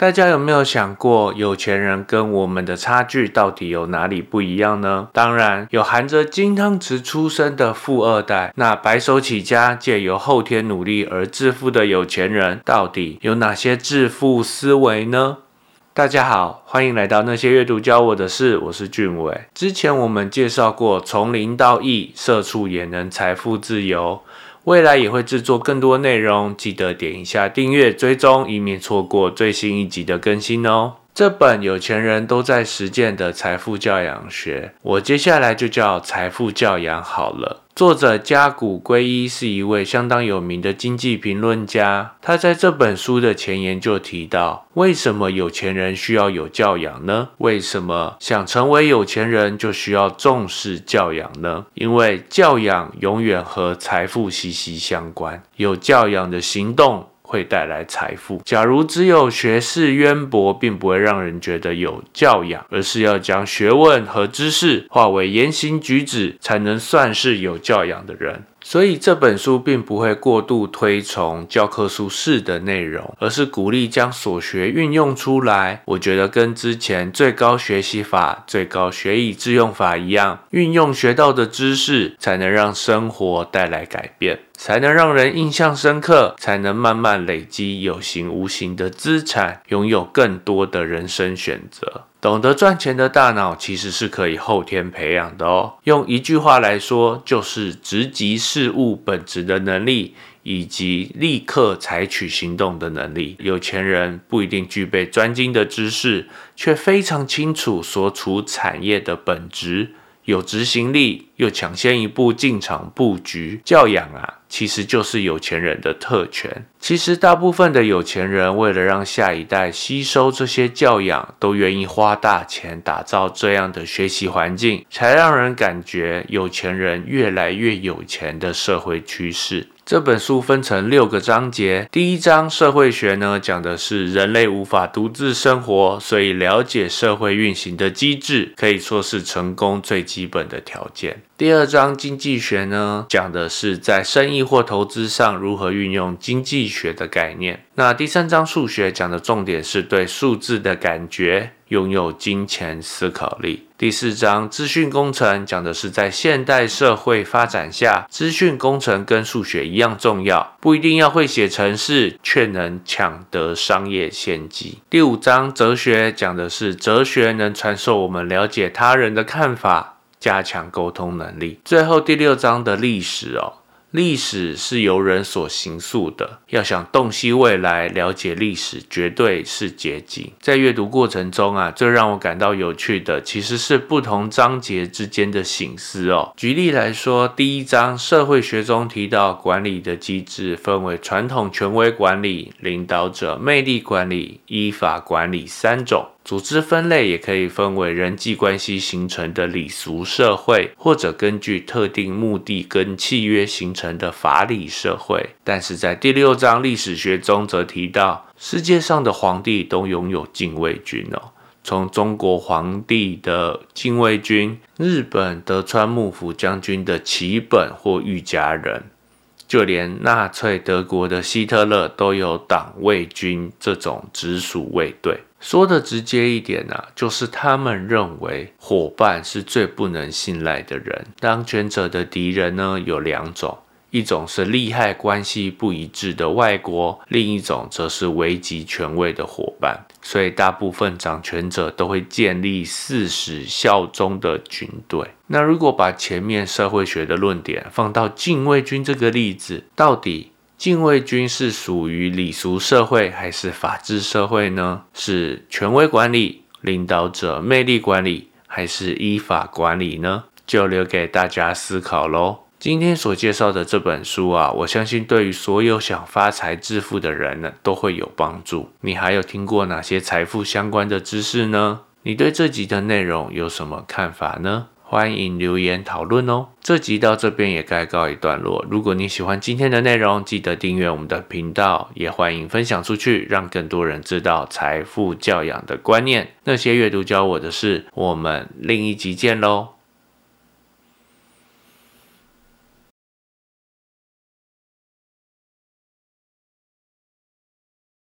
大家有没有想过，有钱人跟我们的差距到底有哪里不一样呢？当然，有含着金汤匙出生的富二代，那白手起家借由后天努力而致富的有钱人，到底有哪些致富思维呢？大家好，欢迎来到那些阅读教我的事，我是俊伟。之前我们介绍过，从零到亿，社畜也能财富自由。未来也会制作更多内容，记得点一下订阅追踪，以免错过最新一集的更新哦。这本有钱人都在实践的财富教养学，我接下来就叫财富教养好了。作者加古圭一是一位相当有名的经济评论家。他在这本书的前言就提到，为什么有钱人需要有教养呢？为什么想成为有钱人就需要重视教养呢？因为教养永远和财富息息相关。有教养的行动。会带来财富。假如只有学识渊博，并不会让人觉得有教养，而是要将学问和知识化为言行举止，才能算是有教养的人。所以这本书并不会过度推崇教科书式的内容，而是鼓励将所学运用出来。我觉得跟之前最高学习法、最高学以致用法一样，运用学到的知识，才能让生活带来改变，才能让人印象深刻，才能慢慢累积有形无形的资产，拥有更多的人生选择。懂得赚钱的大脑其实是可以后天培养的哦。用一句话来说，就是直击事物本质的能力，以及立刻采取行动的能力。有钱人不一定具备专精的知识，却非常清楚所处产业的本质。有执行力，又抢先一步进场布局，教养啊，其实就是有钱人的特权。其实大部分的有钱人，为了让下一代吸收这些教养，都愿意花大钱打造这样的学习环境，才让人感觉有钱人越来越有钱的社会趋势。这本书分成六个章节，第一章社会学呢，讲的是人类无法独自生活，所以了解社会运行的机制，可以说是成功最基本的条件。第二章经济学呢，讲的是在生意或投资上如何运用经济学的概念。那第三章数学讲的重点是对数字的感觉。拥有金钱思考力。第四章资讯工程讲的是在现代社会发展下，资讯工程跟数学一样重要，不一定要会写程式，却能抢得商业先机。第五章哲学讲的是哲学能传授我们了解他人的看法，加强沟通能力。最后第六章的历史哦。历史是由人所形塑的，要想洞悉未来、了解历史，绝对是捷径。在阅读过程中啊，最让我感到有趣的，其实是不同章节之间的醒思哦。举例来说，第一章社会学中提到，管理的机制分为传统权威管理、领导者魅力管理、依法管理三种。组织分类也可以分为人际关系形成的礼俗社会，或者根据特定目的跟契约形成的法理社会。但是在第六章历史学中则提到，世界上的皇帝都拥有禁卫军哦，从中国皇帝的禁卫军，日本德川幕府将军的旗本或御家人。就连纳粹德国的希特勒都有党卫军这种直属卫队。说的直接一点呢，就是他们认为伙伴是最不能信赖的人。当权者的敌人呢有两种。一种是利害关系不一致的外国，另一种则是危及权威的伙伴。所以，大部分掌权者都会建立誓死效忠的军队。那如果把前面社会学的论点放到禁卫军这个例子，到底禁卫军是属于礼俗社会还是法治社会呢？是权威管理、领导者魅力管理，还是依法管理呢？就留给大家思考喽。今天所介绍的这本书啊，我相信对于所有想发财致富的人呢，都会有帮助。你还有听过哪些财富相关的知识呢？你对这集的内容有什么看法呢？欢迎留言讨论哦。这集到这边也该告一段落。如果你喜欢今天的内容，记得订阅我们的频道，也欢迎分享出去，让更多人知道财富教养的观念。那些阅读教我的事，我们另一集见喽。